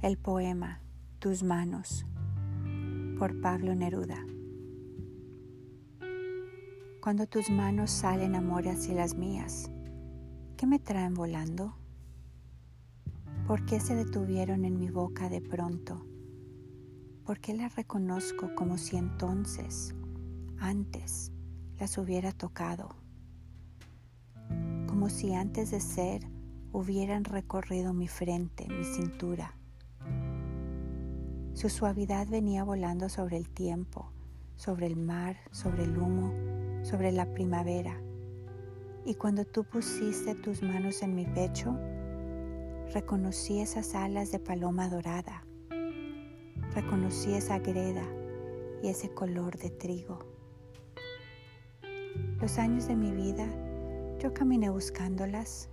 El poema Tus manos por Pablo Neruda. Cuando tus manos salen amor hacia las mías, ¿qué me traen volando? ¿Por qué se detuvieron en mi boca de pronto? ¿Por qué las reconozco como si entonces, antes, las hubiera tocado? Como si antes de ser hubieran recorrido mi frente, mi cintura su suavidad venía volando sobre el tiempo, sobre el mar, sobre el humo, sobre la primavera. Y cuando tú pusiste tus manos en mi pecho, reconocí esas alas de paloma dorada, reconocí esa greda y ese color de trigo. Los años de mi vida yo caminé buscándolas,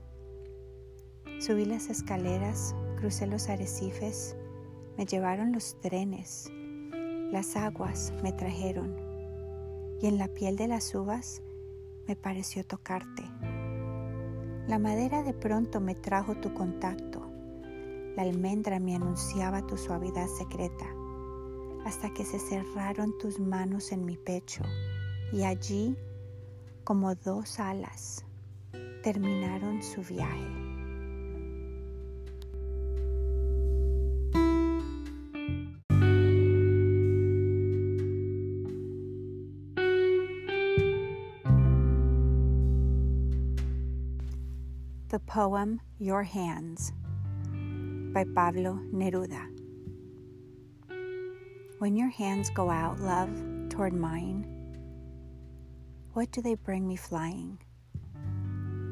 subí las escaleras, crucé los arrecifes, me llevaron los trenes, las aguas me trajeron y en la piel de las uvas me pareció tocarte. La madera de pronto me trajo tu contacto, la almendra me anunciaba tu suavidad secreta, hasta que se cerraron tus manos en mi pecho y allí, como dos alas, terminaron su viaje. The poem Your Hands by Pablo Neruda. When your hands go out, love, toward mine, what do they bring me flying?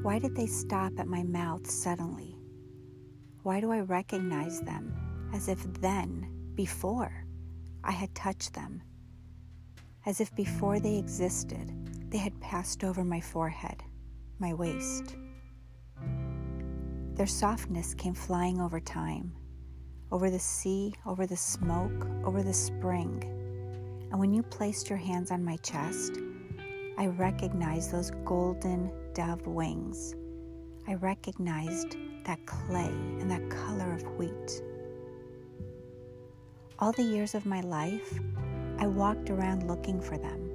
Why did they stop at my mouth suddenly? Why do I recognize them as if then, before, I had touched them? As if before they existed, they had passed over my forehead, my waist. Their softness came flying over time, over the sea, over the smoke, over the spring. And when you placed your hands on my chest, I recognized those golden dove wings. I recognized that clay and that color of wheat. All the years of my life, I walked around looking for them.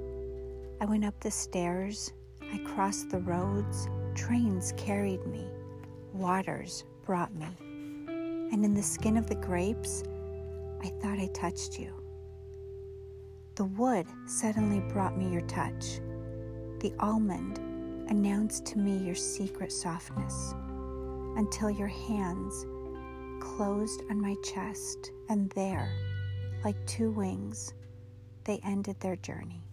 I went up the stairs, I crossed the roads, trains carried me waters brought me. And in the skin of the grapes, I thought I touched you. The wood suddenly brought me your touch. The almond announced to me your secret softness until your hands closed on my chest, and there, like two wings, they ended their journey.